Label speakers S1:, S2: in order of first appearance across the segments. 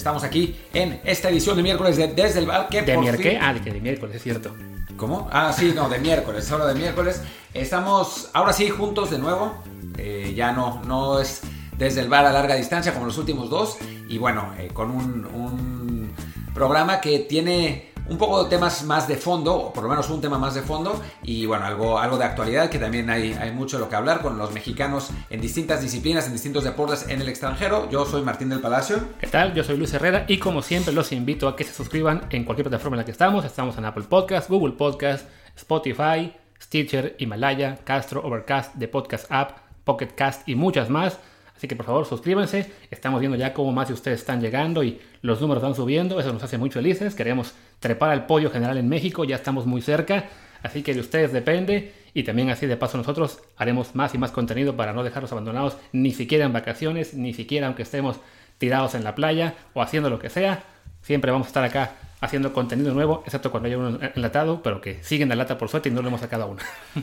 S1: Estamos aquí en esta edición de miércoles de Desde el Bar.
S2: ¿De miércoles? Ah, de, de miércoles, es cierto.
S1: ¿Cómo? Ah, sí, no, de miércoles, solo de miércoles. Estamos ahora sí juntos de nuevo. Eh, ya no, no es desde el bar a larga distancia como los últimos dos. Y bueno, eh, con un, un programa que tiene un poco de temas más de fondo, o por lo menos un tema más de fondo, y bueno, algo, algo de actualidad, que también hay, hay mucho de lo que hablar con los mexicanos en distintas disciplinas, en distintos deportes en el extranjero. Yo soy Martín del Palacio.
S2: ¿Qué tal? Yo soy Luis Herrera y como siempre los invito a que se suscriban en cualquier plataforma en la que estamos. Estamos en Apple Podcast, Google Podcast, Spotify, Stitcher, Himalaya, Castro, Overcast, The Podcast App, Pocket Cast y muchas más. Así que por favor suscríbanse. Estamos viendo ya cómo más de ustedes están llegando y los números van subiendo. Eso nos hace muy felices. Queremos trepar al podio general en México. Ya estamos muy cerca. Así que de ustedes depende. Y también así de paso nosotros haremos más y más contenido para no dejarlos abandonados ni siquiera en vacaciones, ni siquiera aunque estemos tirados en la playa o haciendo lo que sea. Siempre vamos a estar acá haciendo contenido nuevo, excepto cuando haya uno enlatado, pero que siguen la lata por suerte y no lo hemos sacado aún.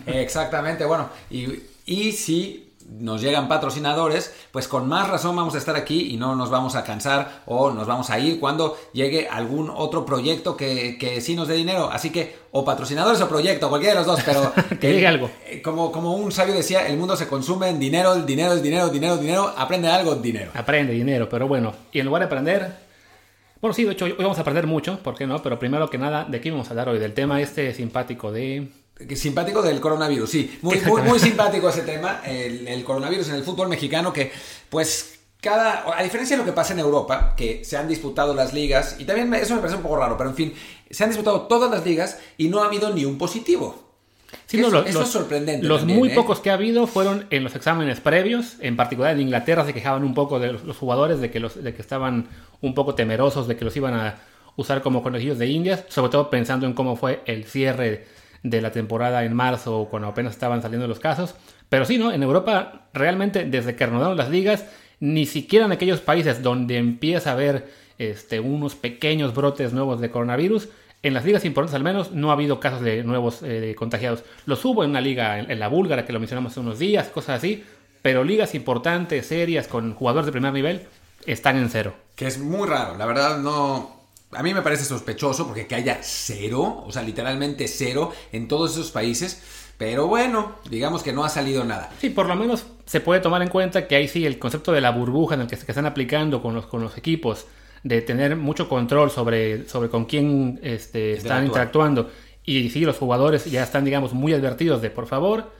S1: Exactamente, bueno, y, y si nos llegan patrocinadores, pues con más razón vamos a estar aquí y no nos vamos a cansar o nos vamos a ir cuando llegue algún otro proyecto que, que sí nos dé dinero. Así que, o patrocinadores o proyecto, cualquiera de los dos, pero...
S2: que llegue algo.
S1: Eh, como, como un sabio decía, el mundo se consume en dinero, el dinero es dinero, dinero, dinero, aprende algo, dinero.
S2: Aprende dinero, pero bueno, y en lugar de aprender... Bueno, sí, de hecho, hoy vamos a aprender mucho, ¿por qué no? Pero primero que nada, ¿de qué vamos a hablar hoy? Del tema este simpático de
S1: Simpático del coronavirus, sí. Muy, muy, muy simpático ese tema, el, coronavirus en el fútbol mexicano, que pues cada, a diferencia de lo que pasa en Europa, que se han disputado las ligas, y también eso me parece un poco raro, pero en fin, se han disputado todas las ligas y no ha habido ni un positivo.
S2: Sí, no, eso es sorprendente. Los muy ¿eh? pocos que ha habido fueron en los exámenes previos, en particular en Inglaterra se quejaban un poco de los, jugadores de que, los, de que estaban un poco temerosos de que los iban a usar como conejillos de indias, sobre todo pensando en cómo fue el cierre de la temporada en marzo, cuando apenas estaban saliendo los casos. Pero sí, ¿no? En Europa, realmente, desde que renovaron las ligas, ni siquiera en aquellos países donde empieza a haber este, unos pequeños brotes nuevos de coronavirus, en las ligas importantes al menos no ha habido casos de nuevos eh, contagiados. Los hubo en una liga, en, la búlgara, que lo mencionamos hace unos días, cosas así, pero ligas importantes, serias, con jugadores de primer nivel, están en cero.
S1: Que es muy raro, la verdad no, a mí me parece sospechoso porque que haya cero, o sea, literalmente cero en todos esos países. Pero bueno, digamos que no ha salido nada.
S2: Sí, por lo menos se puede tomar en cuenta que ahí sí el concepto de la burbuja en el que se están aplicando con los, con los equipos, de tener mucho control sobre, sobre con quién este, están interactuando. Y sí, los jugadores ya están, digamos, muy advertidos de, por favor,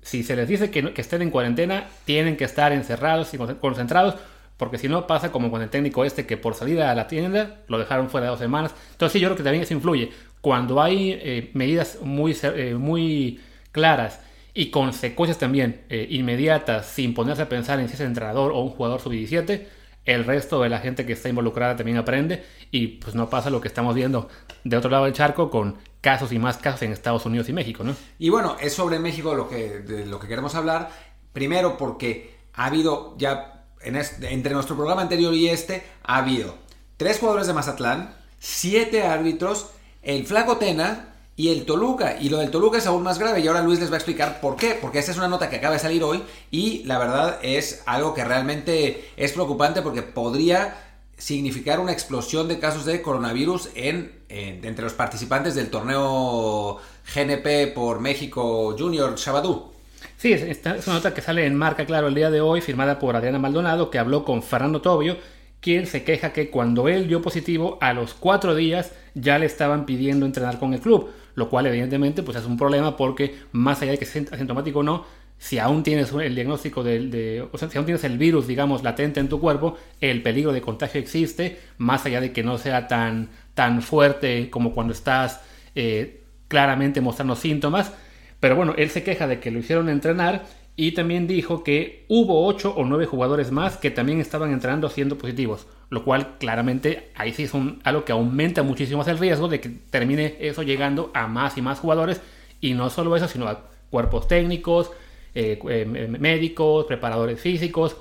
S2: si se les dice que, que estén en cuarentena, tienen que estar encerrados y concentrados porque si no pasa como con el técnico este que por salida a la tienda lo dejaron fuera de dos semanas. Entonces sí, yo creo que también eso influye. Cuando hay eh, medidas muy, eh, muy claras y consecuencias también eh, inmediatas sin ponerse a pensar en si es entrenador o un jugador sub-17, el resto de la gente que está involucrada también aprende y pues no pasa lo que estamos viendo de otro lado del charco con casos y más casos en Estados Unidos y México, ¿no?
S1: Y bueno, es sobre México lo que, de lo que queremos hablar. Primero porque ha habido ya entre nuestro programa anterior y este, ha habido tres jugadores de Mazatlán, siete árbitros, el Flaco Tena y el Toluca. Y lo del Toluca es aún más grave y ahora Luis les va a explicar por qué. Porque esta es una nota que acaba de salir hoy y la verdad es algo que realmente es preocupante porque podría significar una explosión de casos de coronavirus en, entre los participantes del torneo GNP por México Junior Shabadú.
S2: Sí, es, una nota que sale en marca, claro, el día de hoy, firmada por Adriana Maldonado, que habló con Fernando Tobio, quien se queja que cuando él dio positivo, a los cuatro días ya le estaban pidiendo entrenar con el club, lo cual evidentemente pues es un problema porque más allá de que sea asintomático o no, si aún tienes el diagnóstico de, o sea, si aún tienes el virus, digamos, latente en tu cuerpo, el peligro de contagio existe, más allá de que no sea tan, tan fuerte como cuando estás eh, claramente mostrando síntomas, pero bueno, él se queja de que lo hicieron entrenar y también dijo que hubo 8 o 9 jugadores más que también estaban entrenando siendo positivos, lo cual claramente ahí sí es algo que aumenta muchísimo más el riesgo de que termine eso llegando a más y más jugadores. Y no solo eso, sino a cuerpos técnicos, eh, eh, médicos, preparadores físicos.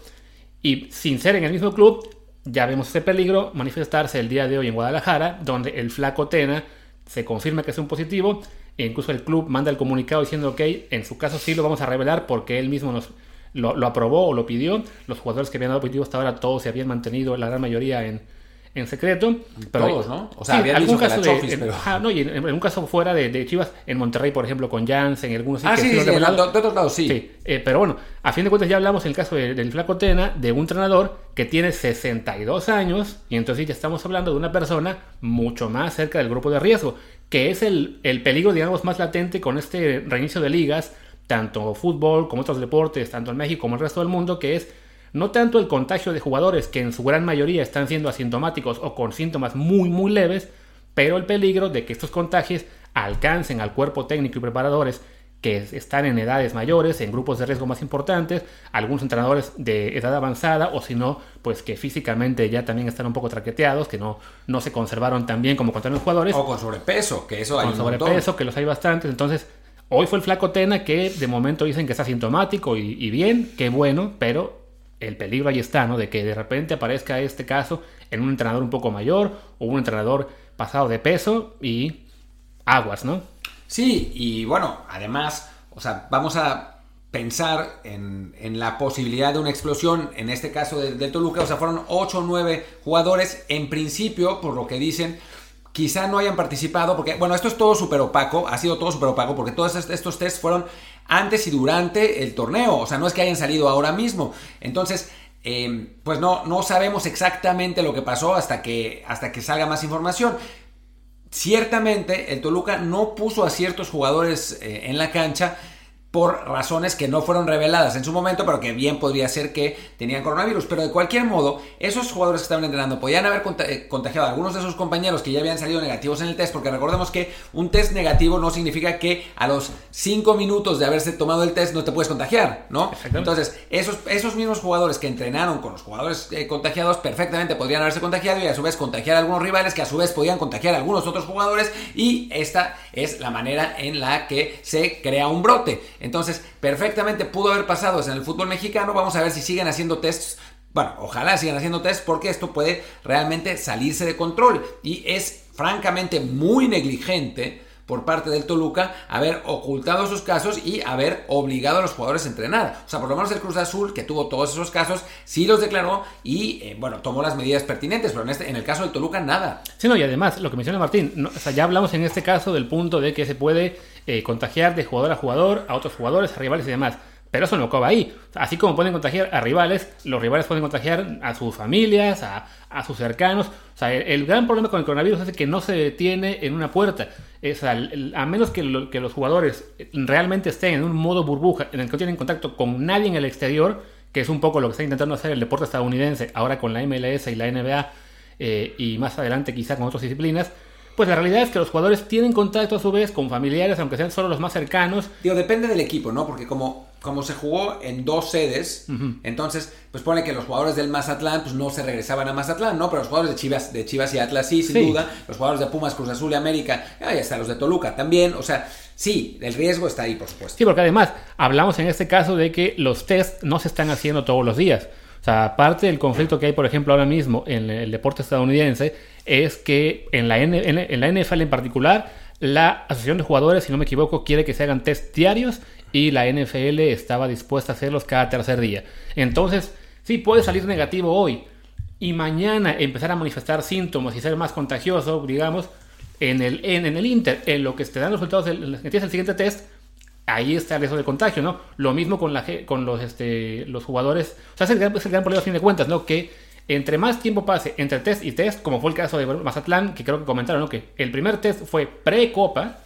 S2: Y sin ser en el mismo club, ya vemos ese peligro manifestarse el día de hoy en Guadalajara, donde el flaco Tena se confirma que es un positivo e incluso el club manda el comunicado diciendo, ok, en su caso sí lo vamos a revelar porque él mismo nos, lo, lo aprobó o lo pidió. Los jugadores que habían dado positivo hasta ahora todos se habían mantenido, la gran mayoría, en, en secreto. Pero,
S1: Todos, ¿no? O sea,
S2: sí,
S1: habían
S2: algún
S1: dicho que
S2: caso de,
S1: Chofis,
S2: en-
S1: pero-
S2: no, y en, en un caso fuera de, de Chivas, en Monterrey, por ejemplo, con Janssen, y algunos
S1: Ah, sí, sí, sí, de,
S2: revelados.
S1: de otros lados sí.
S2: Sí, eh, pero bueno, a fin de cuentas ya hablamos en el caso de- del Flaco Tena, de un entrenador que tiene 62 años, y entonces ya estamos hablando de una persona mucho más cerca del grupo de riesgo, que es el, el peligro, digamos, más latente con este reinicio de ligas, tanto fútbol como otros deportes, tanto en México como en el resto del mundo, que es no tanto el contagio de jugadores que en su gran mayoría están siendo asintomáticos o con síntomas muy muy leves, pero el peligro de que estos contagios alcancen al cuerpo técnico y preparadores que están en edades mayores, en grupos de riesgo más importantes, algunos entrenadores de edad avanzada o si no, pues que físicamente ya también están un poco traqueteados, que no, no se conservaron tan bien como contaron los jugadores
S1: O con sobrepeso, que eso hay
S2: con
S1: montón.
S2: sobrepeso, que los hay bastantes. Entonces, hoy fue el flaco Tena que de momento dicen que está sintomático y, y bien, qué bueno, pero el peligro ahí está, ¿no? De que de repente aparezca este caso en un entrenador un poco mayor o un entrenador pasado de peso y aguas, ¿no?
S1: Sí, y bueno, además, o sea, vamos a pensar en, en la posibilidad de una explosión, en este caso del Toluca, o sea, fueron 8 o 9 jugadores, en principio, por lo que dicen, quizá no hayan participado, porque, bueno, esto es todo súper opaco, ha sido todo súper opaco, porque todos est- estos tests fueron antes y durante el torneo, o sea, no es que hayan salido ahora mismo. Entonces, eh, pues no, no sabemos exactamente lo que pasó hasta que, hasta que salga más información. Ciertamente el Toluca no puso a ciertos jugadores eh, en la cancha por razones que no fueron reveladas en su momento, pero que bien podría ser que tenían coronavirus. Pero de cualquier modo, esos jugadores que estaban entrenando podían haber eh, contagiado a algunos de sus compañeros que ya habían salido negativos en el test, porque recordemos que un test negativo no significa que a los 5 minutos de haberse tomado el test no te puedes contagiar, ¿no? Entonces, esos, esos mismos jugadores que entrenaron con los jugadores eh, contagiados perfectamente podrían haberse contagiado y a su vez contagiar a algunos rivales que a su vez podían contagiar a algunos otros jugadores y esta es la manera en la que se crea un brote. Entonces, perfectamente pudo haber pasado en el fútbol mexicano. Vamos a ver si siguen haciendo tests. Bueno, ojalá sigan haciendo tests porque esto puede realmente salirse de control y es francamente muy negligente por parte del Toluca haber ocultado sus casos y haber obligado a los jugadores a entrenar. O sea, por lo menos el Cruz Azul, que tuvo todos esos casos, sí los declaró y, eh, bueno, tomó las medidas pertinentes, pero en, este, en el caso del Toluca, nada.
S2: Sí, no, y además, lo que menciona Martín, o sea, ya hablamos en este caso del punto de que se puede eh, contagiar de jugador a jugador, a otros jugadores, a rivales y demás. Pero eso no acaba ahí. Así como pueden contagiar a rivales, los rivales pueden contagiar a sus familias, a, a sus cercanos. O sea, el, gran problema con el coronavirus es que no se detiene en una puerta. Es, al- a menos que los jugadores realmente estén en un modo burbuja en el que no tienen contacto con nadie en el exterior, que es un poco lo que está intentando hacer el deporte estadounidense ahora con la MLS y la NBA eh, y más adelante quizá con otras disciplinas, pues la realidad es que los jugadores tienen contacto a su vez con familiares, aunque sean solo los más cercanos.
S1: Digo, depende del equipo, ¿no? Porque como, como se jugó en dos sedes, entonces, pues pone que los jugadores del Mazatlán, pues no se regresaban a Mazatlán, ¿no? Pero los jugadores de Chivas, de Chivas y Atlas sí, sin
S2: Sí.
S1: duda. Los jugadores de Pumas, Cruz Azul y América, ahí hasta los de Toluca también. O sea, sí, el riesgo está ahí, por supuesto.
S2: Sí, porque además hablamos en este caso de que los test no se están haciendo todos los días. O sea, aparte del conflicto que hay, por ejemplo, ahora mismo en el deporte estadounidense, es que en la, N- en en la NFL en particular, la Asociación de Jugadores, si no me equivoco, quiere que se hagan test diarios y la NFL estaba dispuesta a hacerlos cada tercer día. Entonces, sí, puede salir negativo hoy y mañana empezar a manifestar síntomas y ser más contagioso, digamos, en el, en, en el Inter, en lo que te dan los resultados, del, que tienes el siguiente test, ahí está el riesgo de contagio, ¿no? Lo mismo con, la, con los, este, los jugadores. O sea, es el, gran, problema a fin de cuentas, ¿no? Que entre más tiempo pase entre test y test, como fue el caso de Mazatlán, que creo que comentaron, ¿no? Que el primer test fue pre-copa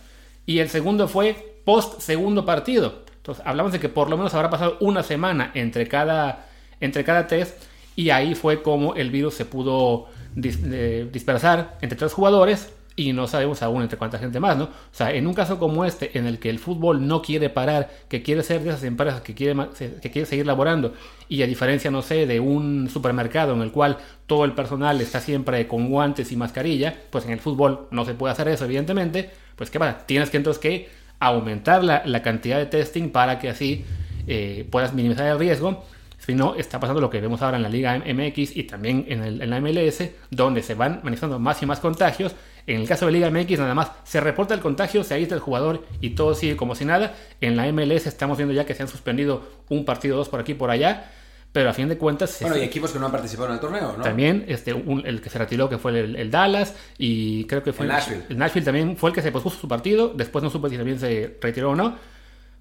S2: y el segundo fue post-segundo partido. Entonces, hablamos de que por lo menos habrá pasado una semana entre cada, entre cada test y ahí fue como el virus se pudo eh, dispersar entre tres jugadores y no sabemos aún entre cuánta gente más, ¿no? O sea, en un caso como este, en el que el fútbol no quiere parar, que quiere ser de esas empresas que quiere, que quiere seguir laborando, y a diferencia, no sé, de un supermercado en el cual todo el personal está siempre con guantes y mascarilla, pues en el fútbol no se puede hacer eso, evidentemente, pues ¿qué pasa? Tienes que entonces que aumentar la, la cantidad de testing para que así eh, puedas minimizar el riesgo. Si no, está pasando lo que vemos ahora en la Liga MX y también en, en la MLS, donde se van manifestando más y más contagios En el caso de Liga MX, nada más se reporta el contagio, se aísla el jugador y todo sigue como si nada. En la MLS estamos viendo ya que se han suspendido un partido o dos por aquí y por allá. Pero a fin de cuentas.
S1: Bueno, y equipos que no han participado en el torneo, ¿no?
S2: También este, el que se retiró, que fue el, Dallas, y creo que fue
S1: el Nashville.
S2: El Nashville también fue el que se pospuso su partido. Después no supe si también se retiró o no.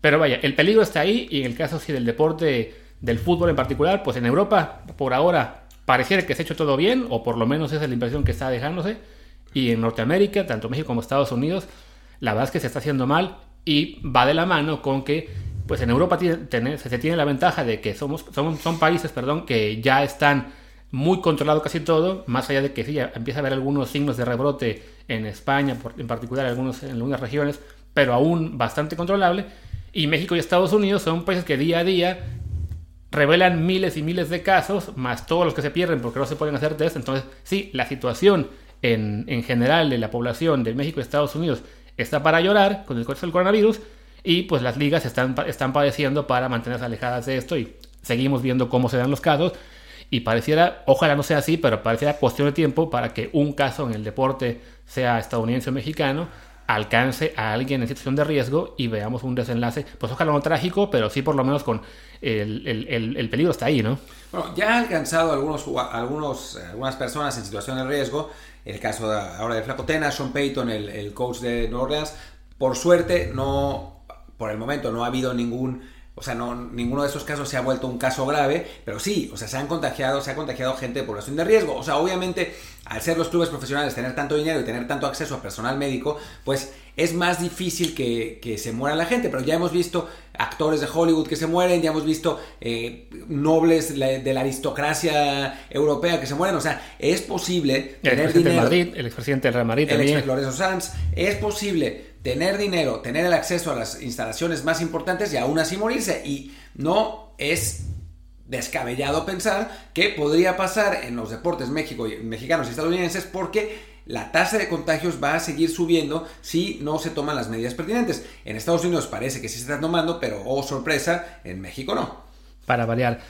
S2: Pero vaya, el peligro está ahí. Y en el caso sí del deporte, del fútbol en particular, pues en Europa, por ahora, pareciera que se ha hecho todo bien, o por lo menos esa es la impresión que está dejándose. Y en Norteamérica, tanto México como Estados Unidos, la verdad es que se está haciendo mal y va de la mano con que pues en Europa se tiene la ventaja de que somos, son países perdón, que ya están muy controlado casi todo, más allá de que sí, ya empieza a haber algunos signos de rebrote en España, en particular algunos, en algunas regiones, pero aún bastante controlable. Y México y Estados Unidos son países que día a día revelan miles y miles de casos, más todos los que se pierden porque no se pueden hacer test. Entonces, sí, la situación en, en general de la población de México y Estados Unidos está para llorar con el del coronavirus, y pues las ligas están, están padeciendo para mantenerse alejadas de esto y seguimos viendo cómo se dan los casos. Y pareciera, ojalá no sea así, pero pareciera cuestión de tiempo para que un caso en el deporte, sea estadounidense o mexicano, alcance a alguien en situación de riesgo y veamos un desenlace, pues ojalá no trágico, pero sí por lo menos con el, el, el, peligro está ahí, ¿no?
S1: Bueno, ya ha alcanzado algunos, algunos, algunas personas en situación de riesgo, el caso ahora de Flacotena, Sean Payton, el, el coach de New Orleans, por suerte no por el momento no ha habido ningún, o sea, no, ninguno de esos casos se ha vuelto un caso grave, pero sí, o sea, se han contagiado, se ha contagiado gente de población de riesgo. O sea, obviamente, al ser los clubes profesionales, tener tanto dinero y tener tanto acceso a personal médico, pues es más difícil que, se muera la gente. Pero ya hemos visto actores de Hollywood que se mueren, ya hemos visto eh, nobles de la aristocracia europea que se mueren. O sea, es posible
S2: el
S1: tener
S2: dinero. Madrid, el expresidente del Real Madrid
S1: el también. Lorenzo Sanz, es posible tener dinero, tener el acceso a las instalaciones más importantes y aún así morirse. Y no es descabellado pensar que podría pasar en los deportes mexicanos y estadounidenses porque la tasa de contagios va a seguir subiendo si no se toman las medidas pertinentes. En Estados Unidos parece que sí se están tomando, pero oh sorpresa, en México no.
S2: Para variar.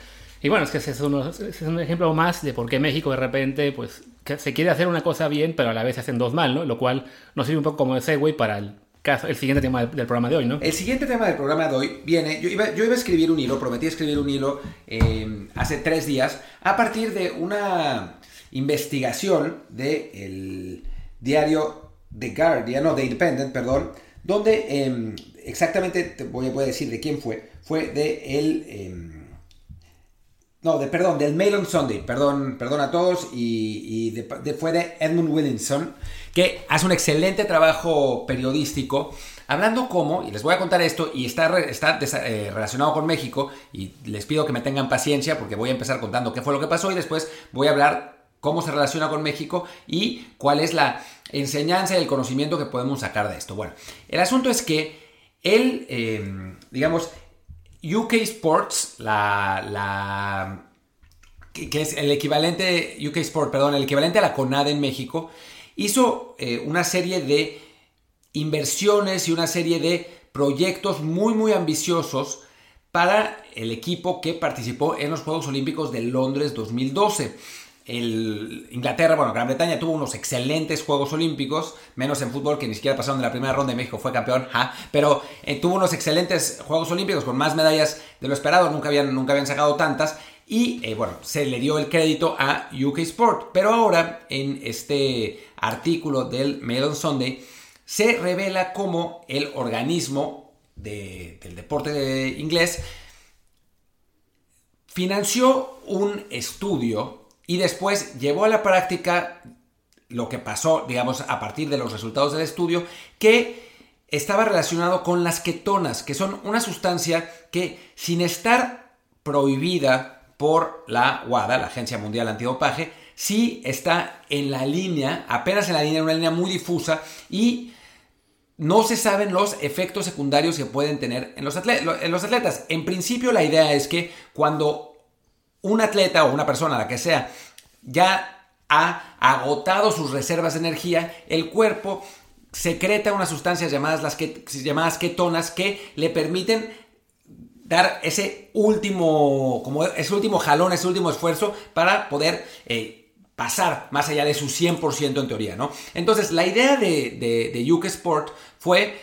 S2: Y bueno, es que ese es, un ejemplo más de por qué México de repente pues se quiere hacer una cosa bien, pero a la vez se hacen dos mal, ¿no? Lo cual nos sirve un poco como de segue para el caso, el siguiente tema del, programa de hoy, ¿no?
S1: El siguiente tema del programa de hoy viene, yo iba, yo iba a escribir un hilo, prometí escribir un hilo eh, hace tres días, a partir de una investigación del diario The Guardian, no, The Independent, perdón, donde em, exactamente, te voy, a decir de quién fue, fue de el... Em, no, de, perdón, del Mail on Sunday, perdón, perdón a todos, y, fue de Edmund Williamson, que hace un excelente trabajo periodístico, hablando cómo, y les voy a contar esto, y está, está eh, relacionado con México, y les pido que me tengan paciencia porque voy a empezar contando qué fue lo que pasó y después voy a hablar cómo se relaciona con México y cuál es la enseñanza y el conocimiento que podemos sacar de esto. Bueno, el asunto es que él, eh, digamos, UK Sports, la, que es el equivalente, UK Sport, perdón, el equivalente a la CONADE en México, hizo eh, una serie de inversiones y una serie de proyectos muy, muy ambiciosos para el equipo que participó en los Juegos Olímpicos de Londres 2012 el Inglaterra, bueno, Gran Bretaña tuvo unos excelentes Juegos Olímpicos, menos en fútbol que ni siquiera pasaron de la primera ronda y México fue campeón, pero eh, tuvo unos excelentes Juegos Olímpicos con más medallas de lo esperado, nunca habían, nunca habían sacado tantas y eh, bueno, se le dio el crédito a UK Sport, pero ahora en este artículo del Mail on Sunday se revela cómo el organismo del deporte inglés financió un estudio y después llevó a la práctica lo que pasó, digamos, a partir de los resultados del estudio, que estaba relacionado con las ketonas, que son una sustancia que sin estar prohibida por la WADA, la Agencia Mundial Antidopaje, sí está en la línea, apenas en la línea, una línea muy difusa y no se saben los efectos secundarios que pueden tener en los, en los atletas. En principio la idea es que cuando un atleta o una persona, la que sea, ya ha agotado sus reservas de energía, el cuerpo secreta unas sustancias llamadas, las que, ketonas que le permiten dar ese último, como ese último jalón, ese último esfuerzo para poder eh, pasar más allá de su 100% en teoría, ¿no? Entonces, la idea de, de, de Yuke Sport fue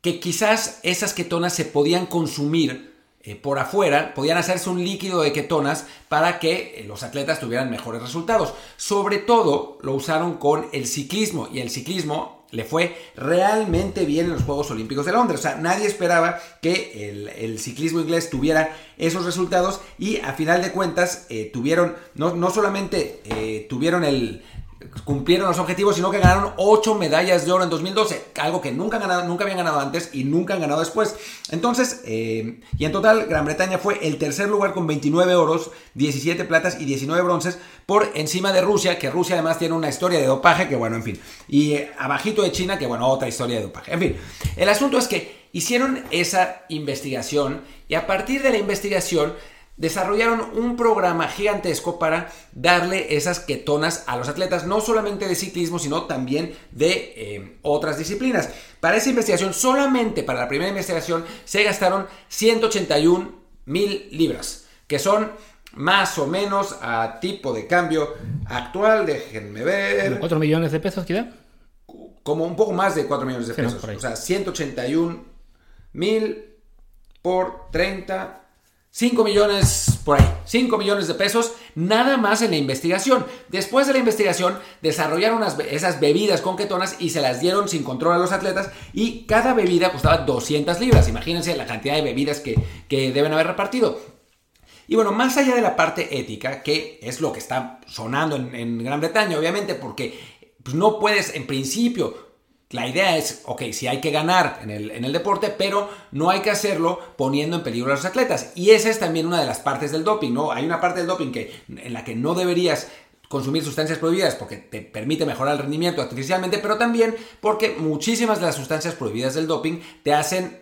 S1: que quizás esas ketonas se podían consumir eh, por afuera, podían hacerse un líquido de ketonas para que eh, los atletas tuvieran mejores resultados. Sobre todo lo usaron con el ciclismo y el ciclismo le fue realmente bien en los Juegos Olímpicos de Londres. O sea, nadie esperaba que el, ciclismo inglés tuviera esos resultados y a final de cuentas eh, tuvieron, no, no solamente tuvieron el, cumplieron los objetivos, sino que ganaron 8 medallas de oro en 2012, algo que nunca, nunca habían ganado antes y nunca han ganado después. Entonces, eh, y en total, Gran Bretaña fue el tercer lugar con 29 oros, 17 platas y 19 bronces, por encima de Rusia, que Rusia además tiene una historia de dopaje, que bueno, en fin, y eh, abajito de China, que bueno, otra historia de dopaje. En fin, el asunto es que hicieron esa investigación y a partir de la investigación desarrollaron un programa gigantesco para darle esas ketonas a los atletas, no solamente de ciclismo, sino también de eh, otras disciplinas. Para esa investigación, solamente para la primera investigación, se gastaron 181 mil libras, que son más o menos a tipo de cambio actual, déjenme ver.
S2: 4 millones de pesos, queda?
S1: Como un poco más de 4 millones de pesos. o sea, 181 mil por 30 5 millones por ahí, 5 millones de pesos nada más en la investigación. Después de la investigación desarrollaron esas bebidas con ketonas y se las dieron sin control a los atletas y cada bebida costaba 200 libras. Imagínense la cantidad de bebidas que, deben haber repartido. Y bueno, más allá de la parte ética, que es lo que está sonando en, Gran Bretaña, obviamente, porque pues, no puedes en principio la idea es, ok, si hay que ganar en el, en el, deporte, pero no hay que hacerlo poniendo en peligro a los atletas. Y esa es también una de las partes del doping, ¿no? Hay una parte del doping que, en la que no deberías consumir sustancias prohibidas porque te permite mejorar el rendimiento artificialmente, pero también porque muchísimas de las sustancias prohibidas del doping te hacen,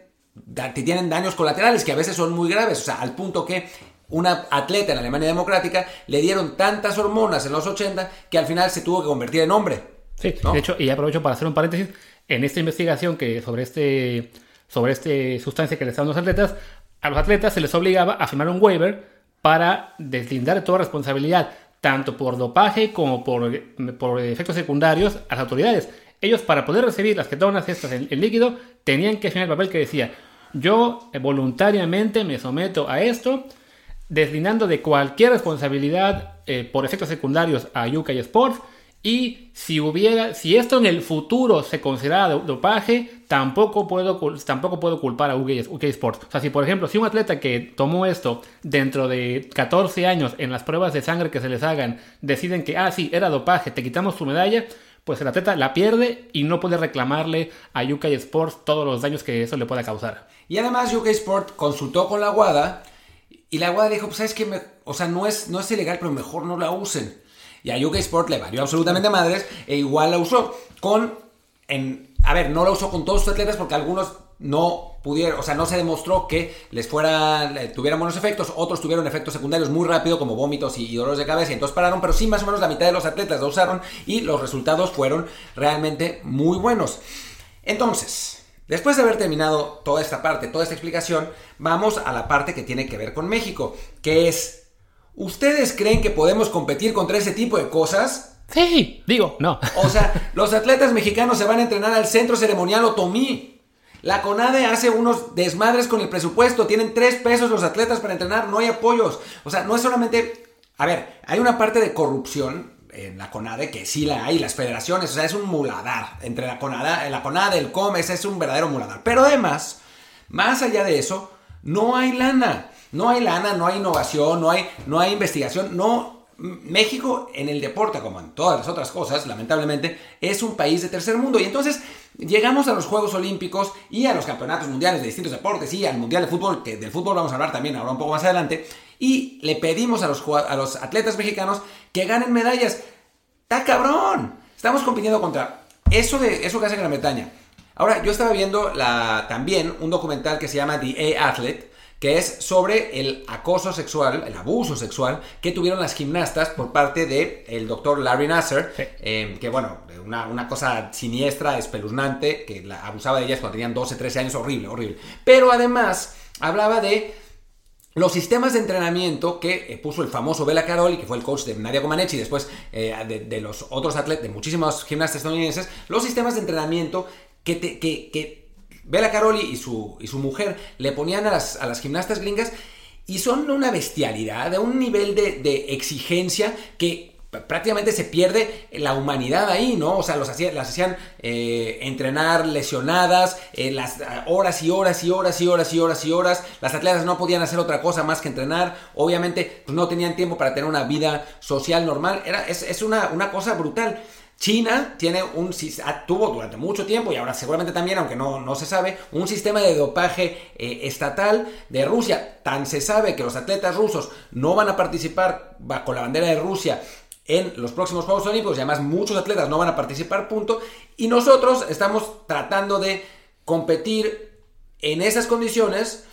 S1: te tienen daños colaterales que a veces son muy graves, o sea, al punto que una atleta en Alemania Democrática le dieron tantas hormonas en los 80 que al final se tuvo que convertir en hombre.
S2: Sí, de hecho, y aprovecho para hacer un paréntesis, en esta investigación que sobre este sobre este sustancia que les dan los atletas, a los atletas se les obligaba a firmar un waiver para deslindar toda responsabilidad, tanto por dopaje como por, por efectos secundarios, a las autoridades. Ellos, para poder recibir las ketonas estas en, líquido, tenían que firmar el papel que decía: Yo voluntariamente me someto a esto, deslindando de cualquier responsabilidad eh, por efectos secundarios a y Sports y si hubiera, si esto en el futuro se considera dopaje, tampoco puedo, tampoco puedo culpar a UK, Sports. O sea, si por ejemplo, si un atleta que tomó esto dentro de 14 años en las pruebas de sangre que se les hagan, deciden que, ah, sí, era dopaje, te quitamos tu medalla, pues el atleta la pierde y no puede reclamarle a UK Sports todos los daños que eso le pueda causar.
S1: Y además UK Sports consultó con la WADA y la WADA dijo, pues sabes que, o sea, no es, no es ilegal, pero mejor no la usen. Y a UK Sport le valió absolutamente madres e igual la usó con... En, a ver, no la usó con todos sus atletas porque algunos no pudieron, o sea, no se demostró que les fuera, tuvieran buenos efectos, otros tuvieron efectos secundarios muy rápido como vómitos y, dolores de cabeza y entonces pararon, pero sí más o menos la mitad de los atletas la usaron y los resultados fueron realmente muy buenos. Entonces, después de haber terminado toda esta parte, toda esta explicación, vamos a la parte que tiene que ver con México, que es ¿Ustedes creen que podemos competir contra ese tipo de cosas?
S2: Sí, digo, no.
S1: O sea, los atletas mexicanos se van a entrenar al Centro Ceremonial Otomí. La CONADE hace unos desmadres con el presupuesto. Tienen tres pesos los atletas para entrenar, no hay apoyos. O sea, no es solamente... A ver, hay una parte de corrupción en la CONADE que sí la hay, las federaciones. O sea, es un muladar. Entre la CONADE, la CONADE el COMES, es un verdadero muladar. Pero además, más allá de eso, no hay lana. No hay lana, no hay innovación, no hay, no hay investigación, no... México en el deporte, como en todas las otras cosas, lamentablemente, es un país de tercer mundo. Y entonces llegamos a los Juegos Olímpicos y a los campeonatos mundiales de distintos deportes y al Mundial de Fútbol, que del fútbol vamos a hablar también ahora un poco más adelante, y le pedimos a los, a los atletas mexicanos que ganen medallas. ¡Está cabrón! Estamos compitiendo contra eso, de, eso que hace Gran Bretaña. Ahora, yo estaba viendo también un documental que se llama The A-Athlete, que es sobre el acoso sexual, el abuso sexual que tuvieron las gimnastas por parte del el doctor Larry Nasser, em, que bueno, una, cosa siniestra, espeluznante, que la, abusaba de ellas cuando tenían 12, 13 años, horrible, horrible. Pero además hablaba de los sistemas de entrenamiento que eh, puso el famoso Bela Caroli, que fue el coach de Nadia Comaneci y después eh, de, los otros atletas, de muchísimos gimnastas estadounidenses, los sistemas de entrenamiento que, que, Bela Caroli y su, y su mujer le ponían a las, a las gimnastas gringas y son una bestialidad, de un nivel de, de exigencia que prácticamente se pierde la humanidad ahí, ¿no? O sea, los las hacían eh, entrenar lesionadas, eh, las horas y horas y horas y horas y horas y horas. Las atletas no podían hacer otra cosa más que entrenar. Obviamente, pues no tenían tiempo para tener una vida social normal. Era, es, una, una cosa brutal. China tiene un, tuvo durante mucho tiempo y ahora seguramente también, aunque no, no se sabe, un sistema de dopaje eh, estatal de Rusia. Tan se sabe que los atletas rusos no van a participar bajo la bandera de Rusia en los próximos Juegos Olímpicos y además muchos atletas no van a participar, punto. Y nosotros estamos tratando de competir en esas condiciones